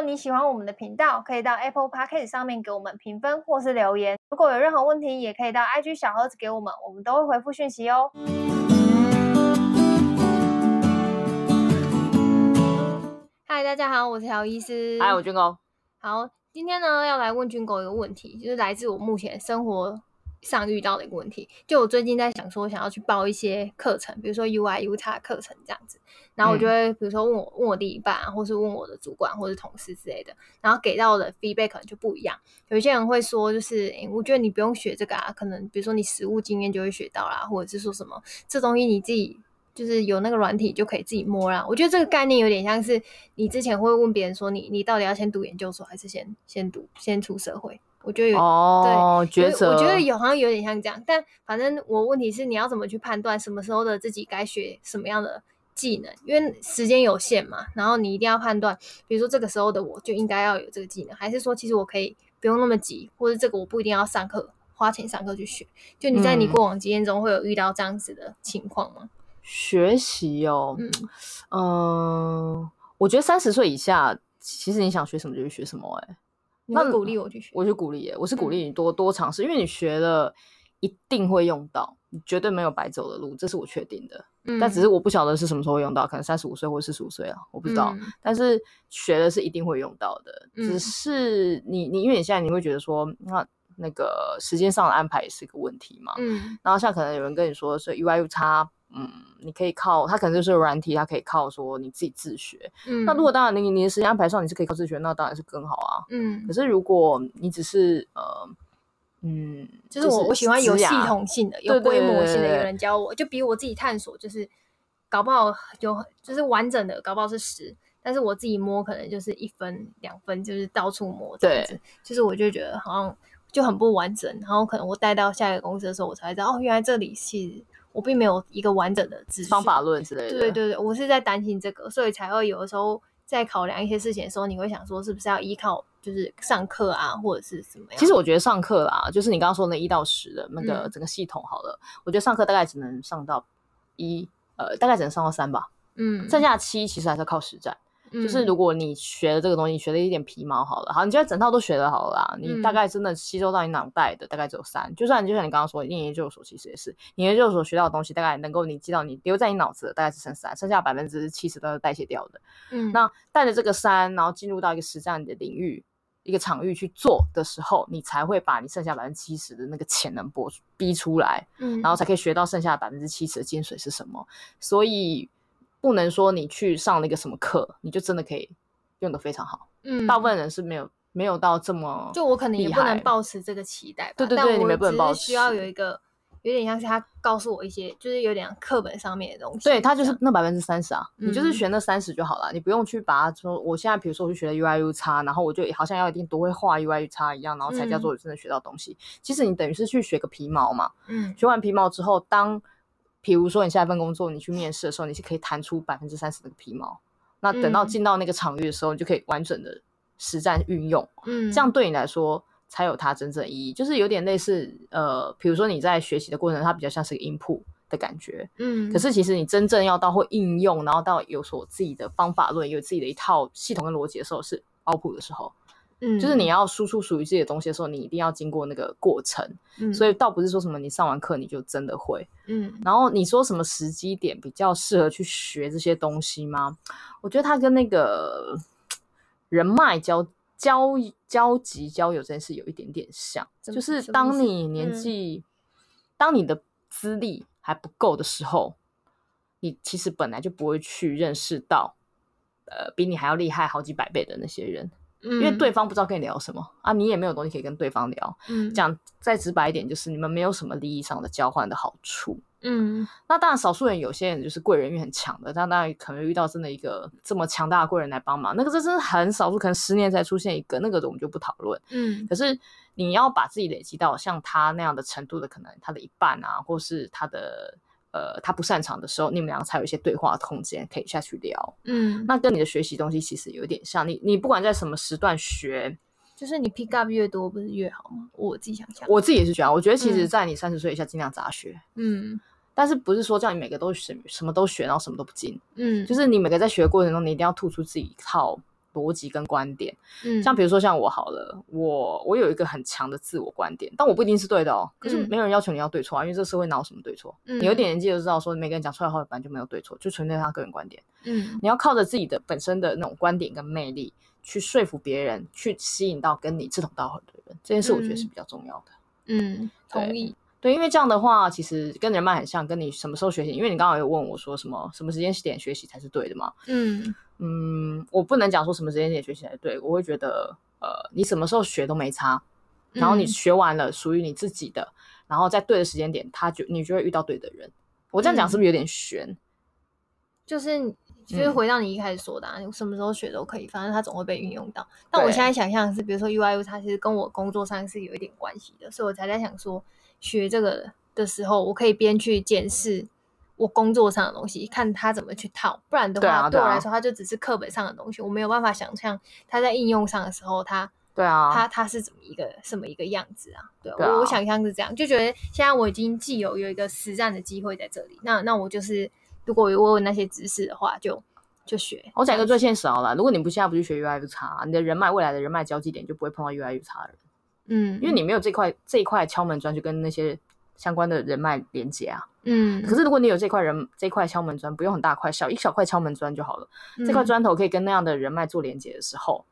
果你喜欢我们的频道，可以到 Apple Podcast 上面给我们评分或是留言。如果有任何问题，也可以到 IG 小盒子给我们，我们都会回复讯息哦。嗨，大家好，我是乔医师。嗨，我军狗。好，今天呢要来问军狗一个问题，就是来自我目前生活上遇到的一个问题，就我最近在想说，想要去报一些课程，比如说 UI、UX 课程这样子，然后我就会比如说问我问我另一半啊，或是问我的主管或是同事之类的，然后给到的 feedback 可能就不一样。有一些人会说，就是诶，我觉得你不用学这个啊，可能比如说你实务经验就会学到啦，或者是说什么这东西你自己就是有那个软体就可以自己摸啦。我觉得这个概念有点像是你之前会问别人说，你你到底要先读研究所还是先先读先出社会？我觉得有哦，对，抉择。我觉得有好像有点像这样，但反正我问题是你要怎么去判断什么时候的自己该学什么样的技能？因为时间有限嘛，然后你一定要判断，比如说这个时候的我就应该要有这个技能，还是说其实我可以不用那么急，或者这个我不一定要上课花钱上课去学？就你在你过往经验中会有遇到这样子的情况吗？嗯、学习哦，嗯嗯、呃，我觉得三十岁以下，其实你想学什么就去学什么、欸，哎。那鼓励我去学，我就鼓励耶，我是鼓励你多多尝试，嗯，因为你学了一定会用到，你绝对没有白走的路，这是我确定的。嗯，但只是我不晓得是什么时候会用到，可能三十五岁或四十五岁啊，我不知道，嗯。但是学的是一定会用到的，嗯，只是你你因为你现在你会觉得说，那那个时间上的安排也是一个问题嘛。嗯，然后像可能有人跟你说是 UI UX。嗯，你可以靠他，可能就是软体，他可以靠说你自己自学。嗯，那如果当然你你的时间安排上你是可以靠自学，那当然是更好啊。嗯，可是如果你只是呃，嗯，就是我、就是、我喜欢有系统性的、有规模性的，有人教我，就比我自己探索，就是搞不好有就是完整的，搞不好是十，但是我自己摸可能就是一分两分，就是到处摸这样子。对，就是我就觉得好像就很不完整，然后可能我带到下一个公司的时候，我才知道哦，原来这里是。我并没有一个完整的知识方法论之类的。对对对，我是在担心这个，所以才会有的时候在考量一些事情的时候，你会想说是不是要依靠就是上课啊，或者是什么样？其实我觉得上课啦，就是你刚刚说那一到十的那个整个系统好了，嗯，我觉得上课大概只能上到一，呃，大概只能上到三吧。嗯，剩下七其实还是要靠实战。就是如果你学了这个东西，学了一点皮毛好了，好，你觉得整套都学了好了啦，你大概真的吸收到你脑袋的大概只有三。就算就像你刚刚说，念研究所其实也是，你研究所学到的东西，大概能够你记到你留在你脑子的大概只剩三，剩下百分之七十都是代谢掉的。嗯，那带着这个三，然后进入到一个实战的领域，一个场域去做的时候，你才会把你剩下百分之七十的那个潜能搏逼出来，嗯，然后才可以学到剩下百分之七十的精髓是什么。所以。不能说你去上了一个什么课，你就真的可以用的非常好。嗯，大部分人是没有没有到这么，就我可能也不能抱持这个期待吧。对对对，你们不能抱持。需要有一个有点像是他告诉我一些，就是有点课本上面的东西。对，他就是那百分之三十啊，嗯，你就是学那三十就好了，你不用去把它说。我现在比如说我去学了 U I U 叉然后我就好像要一定多会画 U I U 叉一样，然后才叫做真的学到东西。嗯，其实你等于是去学个皮毛嘛。嗯，学完皮毛之后，当比如说，你下一份工作，你去面试的时候，你是可以弹出百分之三十的皮毛。那等到进到那个场域的时候，你就可以完整的实战运用。嗯，这样对你来说才有它真正意义。就是有点类似，呃，比如说你在学习的过程，它比较像是个 input 的感觉。嗯，可是其实你真正要到会应用，然后到有所自己的方法论，有自己的一套系统跟逻辑的时候，是 output 的时候。嗯，就是你要输出属于自己的东西的时候，你一定要经过那个过程。嗯，所以倒不是说什么你上完课你就真的会。嗯，然后你说什么时机点比较适合去学这些东西吗？我觉得它跟那个人脉交交交集交友这件事有一点点像，就是当你年纪，嗯，当你的资历还不够的时候，你其实本来就不会去认识到，呃，比你还要厉害好几百倍的那些人。因为对方不知道跟你聊什么啊，你也没有东西可以跟对方聊。嗯，讲再直白一点，就是你们没有什么利益上的交换的好处。嗯，那当然，少数人有些人就是贵人运很强的，但当然可能遇到真的一个这么强大的贵人来帮忙，那个这真的很少数，可能十年才出现一个，那个我们就不讨论。嗯，可是你要把自己累积到像他那样的程度的，可能他的一半啊，或是他的。呃，他不擅长的时候，你们两个才有一些对话的空间可以下去聊。嗯，那跟你的学习东西其实有点像，你你不管在什么时段学，就是你 pick up 越多不是越好吗？我自己想想，我自己也是这样。我觉得其实，在你三十岁以下，尽量杂学。嗯，但是不是说叫你每个都什什么都学，然后什么都不精。嗯，就是你每个在学的过程中，你一定要吐出自己一套逻辑跟观点。嗯，像比如说像我好了，我我有一个很强的自我观点，但我不一定是对的哦。可是没有人要求你要对错啊，因为这个社会哪有什么对错？嗯，你有点年纪就知道说，每个人讲出来的话本来就没有对错，就纯粹他个人观点。嗯，你要靠着自己的本身的那种观点跟魅力去说服别人，去吸引到跟你志同道合的人，这件事我觉得是比较重要的。嗯，同意。对，因为这样的话，其实跟人脉很像，跟你什么时候学习。因为你刚刚有问我说什么什么时间点学习才是对的嘛？嗯嗯，我不能讲说什么时间点学习才对，我会觉得呃，你什么时候学都没差，然后你学完了属于你自己的，嗯、然后在对的时间点，他就你就会遇到对的人。我这样讲是不是有点悬？嗯、就是就是回到你一开始说的、啊，你、嗯、什么时候学都可以，反正它总会被运用到。但我现在想象是，比如说 UI UX，它其实跟我工作上是有一点关系的，所以我才在想说。学这个的时候，我可以边去检视我工作上的东西，看他怎么去套。不然的话，对，我来说，它就只是课本上的东西，我没有办法想象他在应用上的时候，他对啊，他他是怎么一个什么一个样子啊？对，我我想象是这样，就觉得现在我已经既有有一个实战的机会在这里，那那我就是如果我有那些知识的话，就就学。我讲一个最现实好了，如果你不现在不去学 UI UX，你的人脉未来的人脉交际点就不会碰到 UI UX 的人。嗯，因为你没有这块这一块敲门砖，去跟那些相关的人脉连接啊。嗯，可是如果你有这块人这块敲门砖，不用很大块，小一小块敲门砖就好了。嗯、这块砖头可以跟那样的人脉做连接的时候，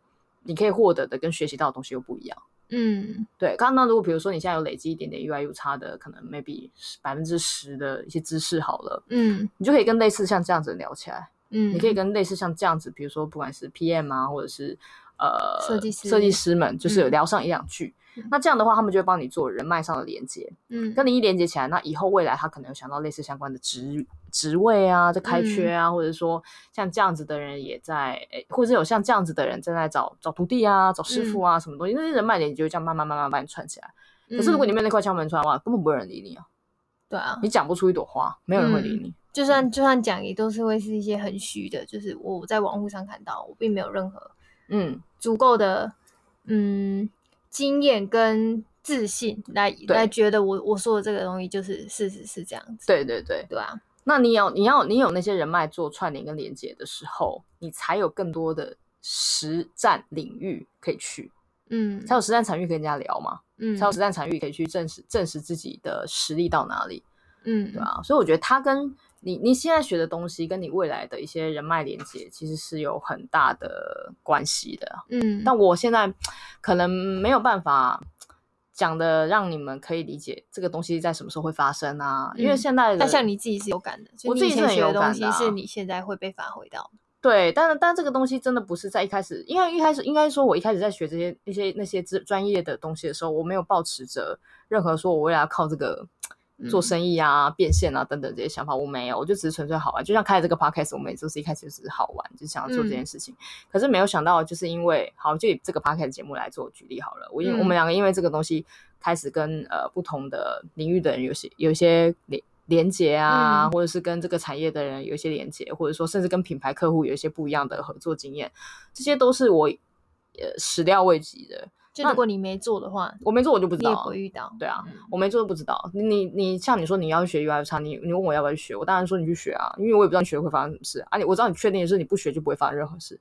你可以获得的跟学习到的东西又不一样。嗯，对。刚刚如果比如说你现在有累积一点点 UI UX 的，可能 maybe 百分之十的一些知识好了，嗯，你就可以跟类似像这样子聊起来。嗯，你可以跟类似像这样子，比如说不管是 PM 啊，或者是呃设计师。设计师们，就是有聊上一两句。嗯。那这样的话，他们就会帮你做人脉上的连接，嗯，跟你一连接起来，那以后未来他可能有想到类似相关的职职位啊，在开缺啊，嗯、或者说像这样子的人也在，或者有像这样子的人正在找找徒弟啊，找师傅啊，嗯、什么东西，那些人脉连接就会这样慢慢慢慢把你串起来。嗯、可是如果你没有那块敲门砖的话，根本不会有人理你啊。对啊，你讲不出一朵花，没有人会理你。嗯、就算就算讲，也都是会是一些很虚的，就是我在网络上看到，我并没有任何嗯足够的嗯经验跟。自信来对来觉得我我说的这个东西就是事实是这样子，对对对对啊。那你有你要你有那些人脉做串联跟连接的时候，你才有更多的实战领域可以去，嗯，才有实战场域跟人家聊嘛，嗯，才有实战场域可以去证实证实自己的实力到哪里，嗯，对啊。所以我觉得他跟你你现在学的东西跟你未来的一些人脉连接其实是有很大的关系的，嗯。但我现在可能没有办法。讲的让你们可以理解这个东西在什么时候会发生啊？嗯、因为现在的，但像你自己是有感的，我自己学的东西是你现在会被发挥到。对，但但这个东西真的不是在一开始，因为一开始应该说，我一开始在学这些一些那些专专业的东西的时候，我没有抱持着任何说我未来要靠这个。做生意啊，变现啊，等等这些想法我没有，我就只是纯粹好玩。就像开了这个 podcast，我们也就是一开始就是好玩，就想要做这件事情。嗯、可是没有想到，就是因为好，就以这个 podcast 节目来做举例好了。我因、嗯、我们两个因为这个东西开始跟呃不同的领域的人有些有一些连连接啊，嗯、或者是跟这个产业的人有一些连接，或者说甚至跟品牌客户有一些不一样的合作经验，这些都是我呃始料未及的。就如果你没做的话，我没做我就不知道，你也不会遇到。对啊，嗯、我没做就不知道。你你像你说你要去学 UI UX，你你问我要不要去学，我当然说你去学啊，因为我也不知道你学会发生什么事啊。你我知道你确定的是你不学就不会发生任何事。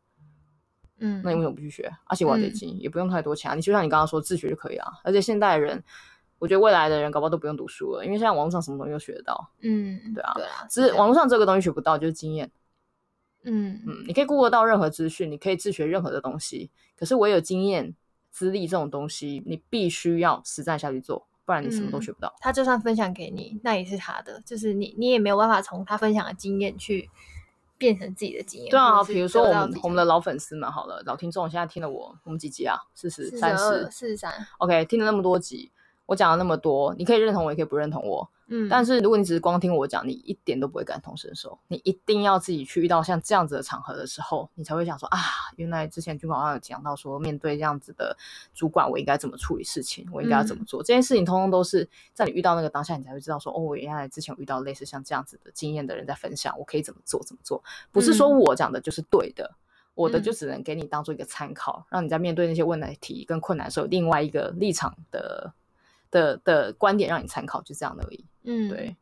嗯，那你为什么不去学？而且我要得金，嗯、也不用太多钱啊。你就像你刚刚说自学就可以啊。而且现代人，我觉得未来的人搞不好都不用读书了，因为现在网络上什么东西都学得到。嗯，对啊，对啊，只是网络上这个东西学不到，就是经验。嗯嗯，你可以 Google 到任何资讯，你可以自学任何的东西，可是我有经验。资历这种东西，你必须要实战下去做，不然你什么都学不到。嗯、他就算分享给你，那也是他的，就是你你也没有办法从他分享的经验去变成自己的经验。对啊，比如说我们我们的老粉丝们，好了，老听众现在听了我我们几集啊？四十三十四十三。OK，听了那么多集，我讲了那么多，你可以认同我，也可以不认同我。嗯，但是如果你只是光听我讲，你一点都不会感同身受。你一定要自己去遇到像这样子的场合的时候，你才会想说啊，原来之前军广好像有讲到说，面对这样子的主管，我应该怎么处理事情，我应该要怎么做。嗯、这件事情通通都是在你遇到那个当下，你才会知道说，哦，我原来之前遇到类似像这样子的经验的人在分享，我可以怎么做怎么做。不是说我讲的就是对的，嗯、我的就只能给你当做一个参考，让你在面对那些问题跟困难的时候，另外一个立场的的的观点让你参考，就这样而已。嗯，对。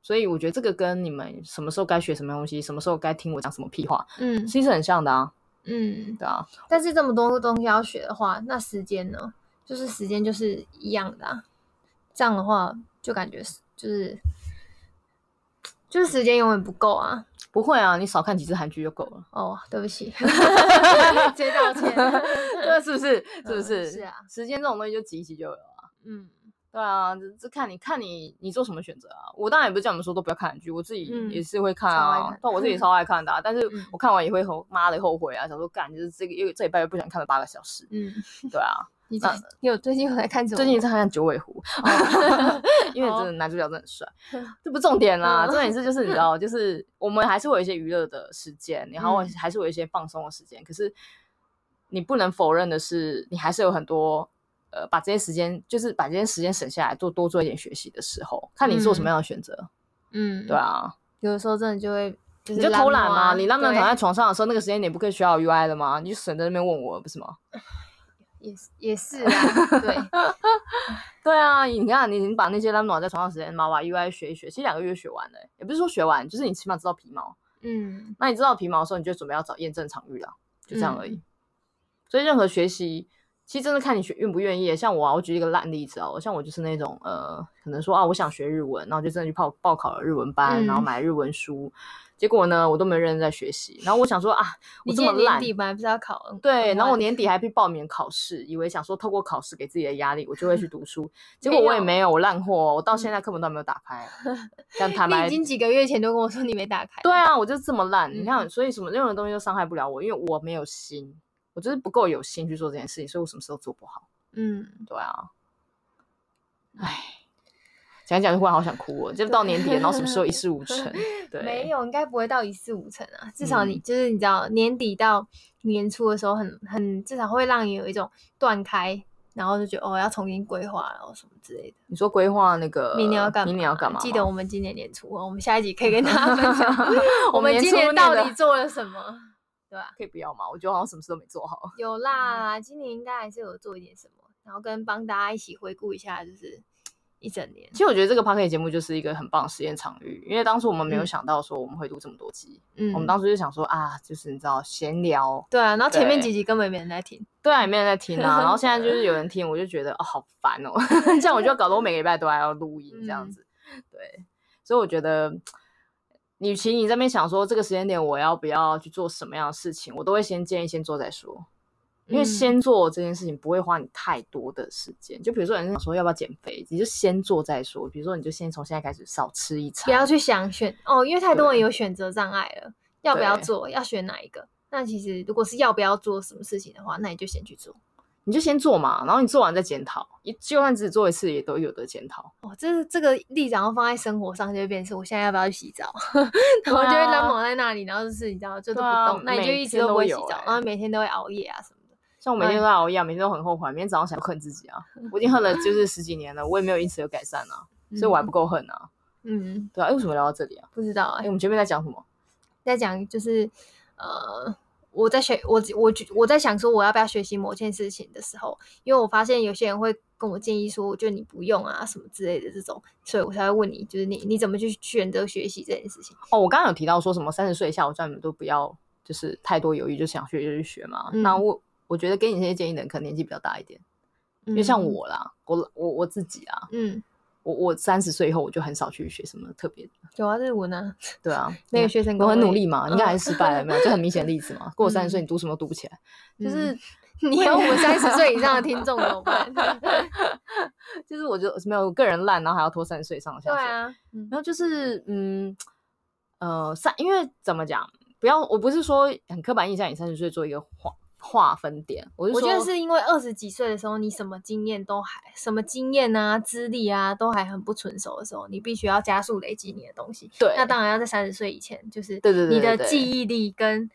所以我觉得这个跟你们什么时候该学什么东西，什么时候该听我讲什么屁话，嗯，其实很像的啊。嗯，对啊。但是这么多东西要学的话，那时间呢？就是时间就是一样的啊。这样的话，就感觉是就是就是时间永远不够啊。不会啊，你少看几次韩剧就够了。哦，对不起，直接道歉。这是不是？是不是？嗯、是啊，时间这种东西就挤一挤就有了。嗯。对啊，这看你看你你做什么选择啊？我当然也不是叫你们说都不要看韩剧，我自己也是会看啊。但我自己 超爱看的，啊，但是我看完也会后妈的后悔啊，想说干就是这个又这礼拜又不想看了八个小时。嗯，对啊。你你有最近有在看什么？最近在看《九尾狐》，因为真的男主角真的很帅。这不重点啦，重点是就是你知道，就是我们还是会有一些娱乐的时间，然后还是会有一些放松的时间。可是你不能否认的是，你还是有很多。呃，把这些时间，就是把这些时间省下来，做多做一点学习的时候，看你做什么样的选择。嗯，对啊，有的时候真的就会，就你就偷懒嘛。你懒懒躺在 床上的时候，那个时间点不可以学好 UI 的吗？你就省在那边问我，不是吗？也是也是啊，对，对啊，你看，你你把那些懒懒在床上时间，妈把 UI 学一学，其实两个月学完了，也不是说学完，就是你起码知道皮毛。嗯，那你知道皮毛的时候，你就准备要找验证场域了，就这样而已。所以任何学习。其实真的看你学愿不愿意。像我啊，我举一个烂例子啊，像我就是那种呃，可能说啊，我想学日文，然后就真的去报报考了日文班，嗯、然后买日文书，结果呢，我都没认真在学习。然后我想说啊，我这么烂，年底本来不是要考？对，然后我年底还去报名考试，以为想说透过考试给自己的压力，我就会去读书。结果我也没有，我烂货，我到现在课本都没有打开。像坦白，你已经几个月前就跟我说你没打开。对啊，我就这么烂。你看，所以什么任何东西都伤害不了我，因为我没有心。我就是不够有心去做这件事情，所以我什么事都做不好。嗯，对啊。唉，讲一讲就忽然好想哭哦，就到年底，然后什么时候一事无成？对，没有，应该不会到一事无成啊。至少你、嗯、就是你知道，年底到年初的时候很，很很至少会让你有一种断开，然后就觉得哦，要重新规划，然后什么之类的。你说规划那个明年要干嘛？明年要干嘛？记得我们今年年初，我们下一集可以跟大家分享，我们今年到底做了什么。对啊，可以不要吗？我觉得好像什么事都没做好。有啦，今年应该还是有做一点什么，然后跟帮大家一起回顾一下，就是一整年。其实我觉得这个 Podcast 节目就是一个很棒的实验场域，因为当初我们没有想到说我们会录这么多集。嗯，我们当初就想说啊，就是你知道闲聊。对啊，然后前面几集根本没人在听。对啊，也没人在听啊。然后现在就是有人听，我就觉得哦，好烦哦。这样我就要搞得我每个礼拜都还要录音这样子。嗯、对，所以我觉得。与其你这边想说这个时间点我要不要去做什么样的事情，我都会先建议先做再说，因为先做这件事情不会花你太多的时间。嗯、就比如说有人想说要不要减肥，你就先做再说。比如说你就先从现在开始少吃一餐，不要去想选哦，因为太多人有选择障碍了，要不要做，要选哪一个？那其实如果是要不要做什么事情的话，那你就先去做。你就先做嘛，然后你做完再检讨。你就算只做一次，也都有的检讨。哦，这这个例子然后放在生活上，就会变成我现在要不要去洗澡？然后就会冷冷在那里，然后就是你知道，就都不动，啊、那你就一直都不会洗澡，欸、然后每天都会熬夜啊什么的。像我每天都在熬夜，每天都很后悔，每天早上想恨自己啊！我已经恨了就是十几年了，我也没有因此有改善啊，所以我还不够恨啊。嗯，对啊，为什么聊到这里啊？不知道哎、欸，我们前面在讲什么？在讲就是呃。我在学我我我在想说我要不要学习某件事情的时候，因为我发现有些人会跟我建议说，我觉得你不用啊什么之类的这种，所以我才会问你，就是你你怎么去选择学习这件事情？哦，我刚刚有提到说什么三十岁以下，我叫你们都不要就是太多犹豫，就想学就去学嘛。嗯、那我我觉得给你这些建议的人可能年纪比较大一点，嗯、因为像我啦，我我我自己啊，嗯。我我三十岁以后，我就很少去学什么特别的。有啊，日文啊。对啊，那个学成功。我很努力嘛，应该还是失败了，没有？这很明显的例子嘛。过了三十岁，你读什么都读不起来。就是 你有我们三十岁以上的听众怎么办？就是我就没有个人烂，然后还要拖三十岁上下。对啊，然后就是嗯呃三，因为怎么讲？不要，我不是说很刻板印象，你三十岁做一个谎。划分点，我就说，我觉得是因为二十几岁的时候，你什么经验都还，什么经验啊、资历啊，都还很不成熟的时候，你必须要加速累积你的东西。对，那当然要在三十岁以前，就是对对对，你的记忆力跟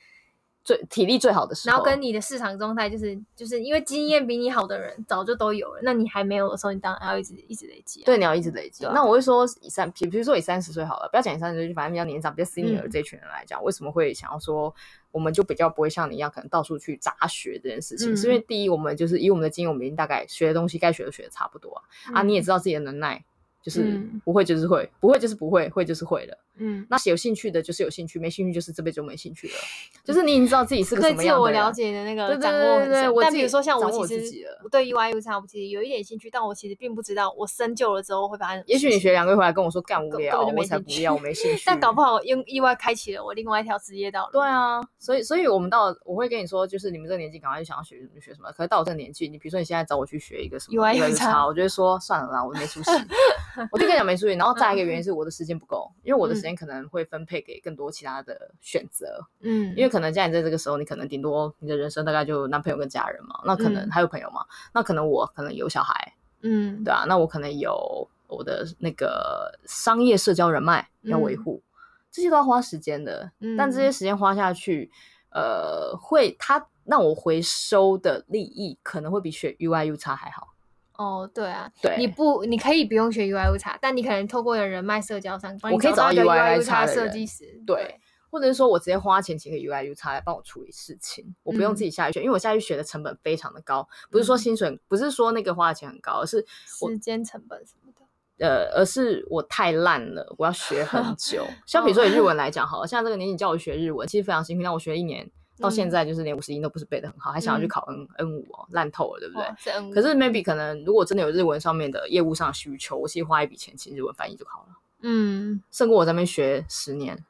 最体力最好的时候，然后跟你的市场状态，就是就是因为经验比你好的人早就都有了，那你还没有的时候，你当然要一直一直累积。对，你要一直累积。那我会说以三，比比如说以三十岁好了，不要讲以三十岁，反正比较年长、比较 senior 这群人来讲，为什么会想要说？我们就比较不会像你一样，可能到处去杂学这件事情，嗯、是因为第一，我们就是以我们的经验，我们已经大概学的东西该学的学的差不多啊。嗯、啊，你也知道自己的能耐就是不会就是会，不会就是不会，会就是会了。嗯，那有兴趣的就是有兴趣，没兴趣就是这辈子就没兴趣了。就是你已经知道自己是个什么样的人。对，自我了解的那个掌握很深。但比如说像我，其实我对 UI U 差我其实有一点兴趣，但我其实并不知道我深究了之后会发生。也许你学两个月回来跟我说干无聊，我才不要，我没兴趣。但搞不好因意外开启了我另外一条职业道路。对啊，所以所以我们到我会跟你说，就是你们这个年纪赶快就想要学什么学什么。可是到我这个年纪，你比如说你现在找我去学一个什么 UI U 差我就会说算了啦，我没出息。我就跟你讲没注意。然后再一个原因是我的时间不够，因为我的时间可能会分。配给更多其他的选择，嗯，因为可能家你在这个时候，你可能顶多你的人生大概就男朋友跟家人嘛，那可能还有朋友嘛，嗯、那可能我可能有小孩，嗯，对啊，那我可能有我的那个商业社交人脉要维护，嗯、这些都要花时间的，嗯、但这些时间花下去，呃，会他让我回收的利益可能会比学 U I U 差还好。哦，对啊，对，你不，你可以不用学 UI UX，但你可能透过人脉社交上，我可以找到 UI UX 设计师，对，或者是说我直接花钱请个 UI UX 来帮我处理事情，嗯、我不用自己下去学，因为我下去学的成本非常的高，不是说薪水，嗯、不是说那个花的钱很高，而是时间成本什么的，呃，而是我太烂了，我要学很久。像比如说以日文来讲，好了，像这个年纪叫我学日文，其实非常辛苦，让我学了一年。到现在就是连五十音都不是背的很好，还想要去考 N N 五哦，烂透了，对不对？可是 maybe 可能如果真的有日文上面的业务上的需求，我其实花一笔钱请日文翻译就好了。嗯，胜过我在那边学十年，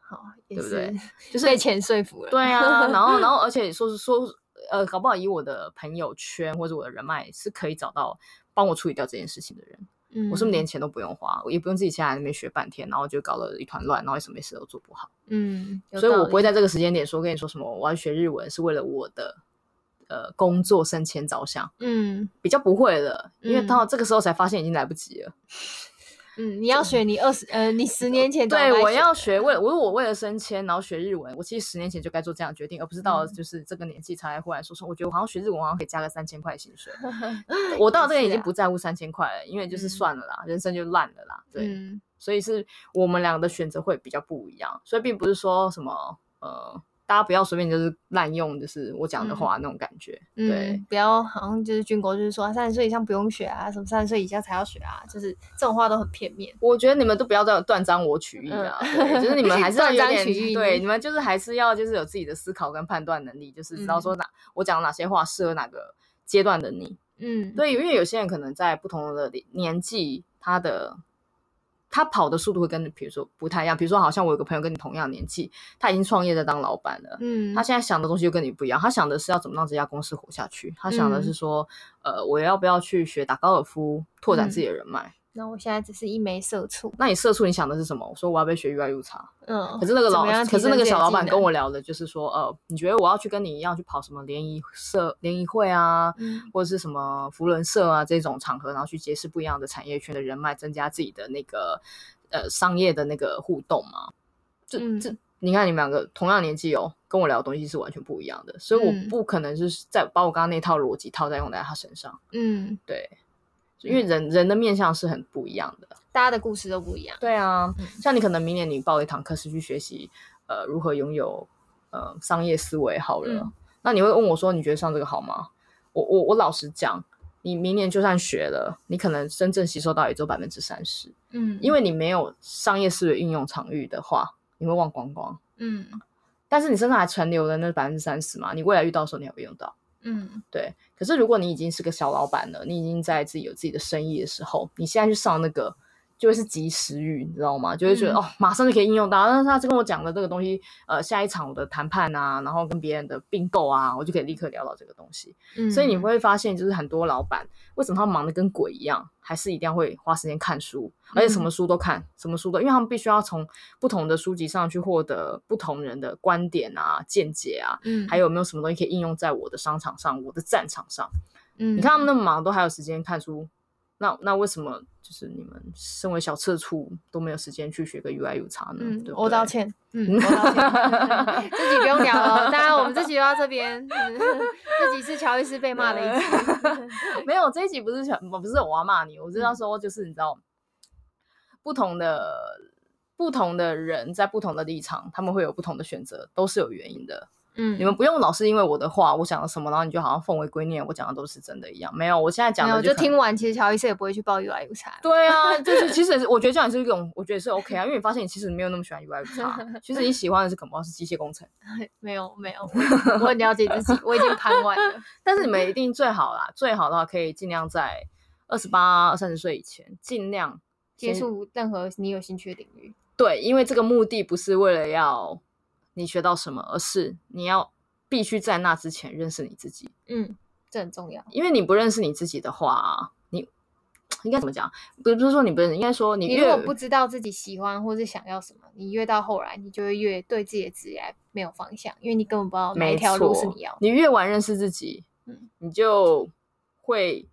好，对不对？就是被钱说服了。对啊，然后 然后而且说是说，呃，搞不好以我的朋友圈或者我的人脉是可以找到帮我处理掉这件事情的人。我是不是连钱都不用花，我也不用自己下来那边学半天，然后就搞了一团乱，然后什么事都做不好。嗯，所以我不会在这个时间点说跟你说什么，我要学日文是为了我的呃工作升迁着想。嗯，比较不会了，因为到这个时候才发现已经来不及了。嗯，你要学你二十呃，你十年前对，我要学为我我为了升迁，然后学日文，我其实十年前就该做这样的决定，而不是到就是这个年纪才忽然说说，我觉得我好像学日文好像可以加个三千块薪水。我到这个已经不在乎三千块了，因为就是算了啦，人生就烂了啦。对，所以是我们俩的选择会比较不一样，所以并不是说什么呃。大家不要随便就是滥用，就是我讲的话那种感觉，嗯、对、嗯，不要好像就是军国就是说三十岁以上不用学啊，什么三十岁以下才要学啊，就是这种话都很片面。我觉得你们都不要再断章我取义啊，嗯、对，就是你们 还是要有点对，你们就是还是要就是有自己的思考跟判断能力，就是知道说哪、嗯、我讲哪些话适合哪个阶段的你，嗯，对，因为有些人可能在不同的年纪，他的。他跑的速度会跟比如说不太一样，比如说好像我有个朋友跟你同样年纪，他已经创业在当老板了，嗯，他现在想的东西就跟你不一样，他想的是要怎么让这家公司活下去，他想的是说，嗯、呃，我要不要去学打高尔夫，拓展自己的人脉。嗯那我现在只是一枚社畜。那你社畜，你想的是什么？我说我要被学 UI UX。嗯。可是那个老，可是那个小老板跟我聊的就是说，呃，你觉得我要去跟你一样去跑什么联谊社、联谊会啊，嗯、或者是什么福伦社啊这种场合，然后去结识不一样的产业圈的人脉，增加自己的那个呃商业的那个互动吗？这、嗯、这，你看你们两个同样年纪哦，跟我聊的东西是完全不一样的，所以我不可能是在把我刚刚那套逻辑套在用在他身上。嗯，对。因为人人的面相是很不一样的，大家的故事都不一样。对啊，嗯、像你可能明年你报一堂课是去学习，呃，如何拥有呃商业思维好了，嗯、那你会问我说，你觉得上这个好吗？我我我老实讲，你明年就算学了，你可能真正吸收到也只有百分之三十。嗯，因为你没有商业思维应用场域的话，你会忘光光。嗯，但是你身上还存留的那百分之三十嘛，你未来遇到的时候你还会用到。嗯，对。可是如果你已经是个小老板了，你已经在自己有自己的生意的时候，你现在去上那个。就会是及时雨，你知道吗？就会觉得、嗯、哦，马上就可以应用到。但是他跟我讲的这个东西，呃，下一场我的谈判啊，然后跟别人的并购啊，我就可以立刻聊到这个东西。嗯，所以你会发现，就是很多老板为什么他忙得跟鬼一样，还是一定要会花时间看书，而且什么书都看，嗯、什么书都，因为他们必须要从不同的书籍上去获得不同人的观点啊、见解啊，嗯，还有没有什么东西可以应用在我的商场上、我的战场上？嗯，你看他们那么忙，都还有时间看书。那那为什么就是你们身为小社畜都没有时间去学个 UI UX 呢？嗯，对对我道歉，嗯，我道歉，这集不用聊了。当然，我们这集就到这边。嗯、这集是乔伊斯被骂的一集，没有这一集不是乔，不是我要骂你，我是要说，就是你知道，不同的不同的人在不同的立场，他们会有不同的选择，都是有原因的。嗯，你们不用老是因为我的话，我讲了什么，然后你就好像奉为圭臬，我讲的都是真的一样。没有，我现在讲的就，就听完，其实乔伊斯也不会去报 UI/UX。对啊，就是 其实我觉得这样也是一种，我觉得是 OK 啊，因为你发现你其实没有那么喜欢 UI/UX，其实你喜欢的是可能是机械工程。没 有没有，我很了解自己，我已经盘完了。但是你们一定最好啦，最好的话可以尽量在二十八、三十岁以前，尽量接触任何你有兴趣的领域。对，因为这个目的不是为了要你学到什么，而是你要必须在那之前认识你自己。嗯，这很重要。因为你不认识你自己的话，你应该怎么讲？不是说你不认识，应该说你越你如果不知道自己喜欢或是想要什么，你越到后来，你就会越对自己的职业没有方向，因为你根本不知道哪一条路是你要。你越晚认识自己，嗯，你就会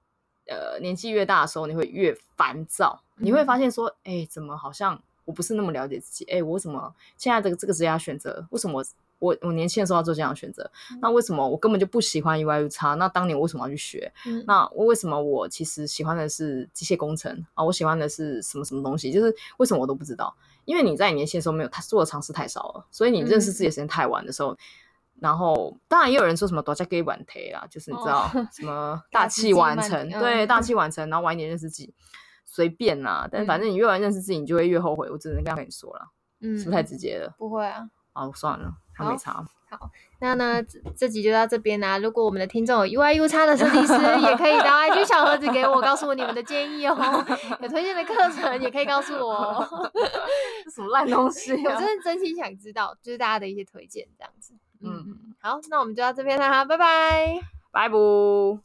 呃年纪越大的时候，你会越烦躁，嗯、你会发现说，哎，怎么好像。我不是那么了解自己，哎，我为什么现在这个这个职业选择？为什么我我年轻的时候要做这样的选择？嗯、那为什么我根本就不喜欢 UI U 叉那当年我为什么要去学？嗯、那我为什么我其实喜欢的是机械工程啊？我喜欢的是什么什么东西？就是为什么我都不知道？因为你在年轻的时候没有他做的尝试太少了，所以你认识自己的时间太晚的时候，嗯、然后当然也有人说什么多加给晚推啊，就是你知道、哦、什么 大器晚成，对，大器晚成，然后晚一点认识自己。随便啦，但反正你越晚认识自己，你就会越后悔。我只能这样跟你说了，嗯，是不是太直接了？不会啊，好，算了，他没差。好，那呢，这集就到这边啦。如果我们的听众有 UI/UX 的设计师，也可以到 IG 小盒子给我，告诉我你们的建议哦。有推荐的课程，也可以告诉我。什么烂东西？我真的真心想知道，就是大家的一些推荐这样子。嗯嗯，好，那我们就到这边啦，拜拜，拜拜。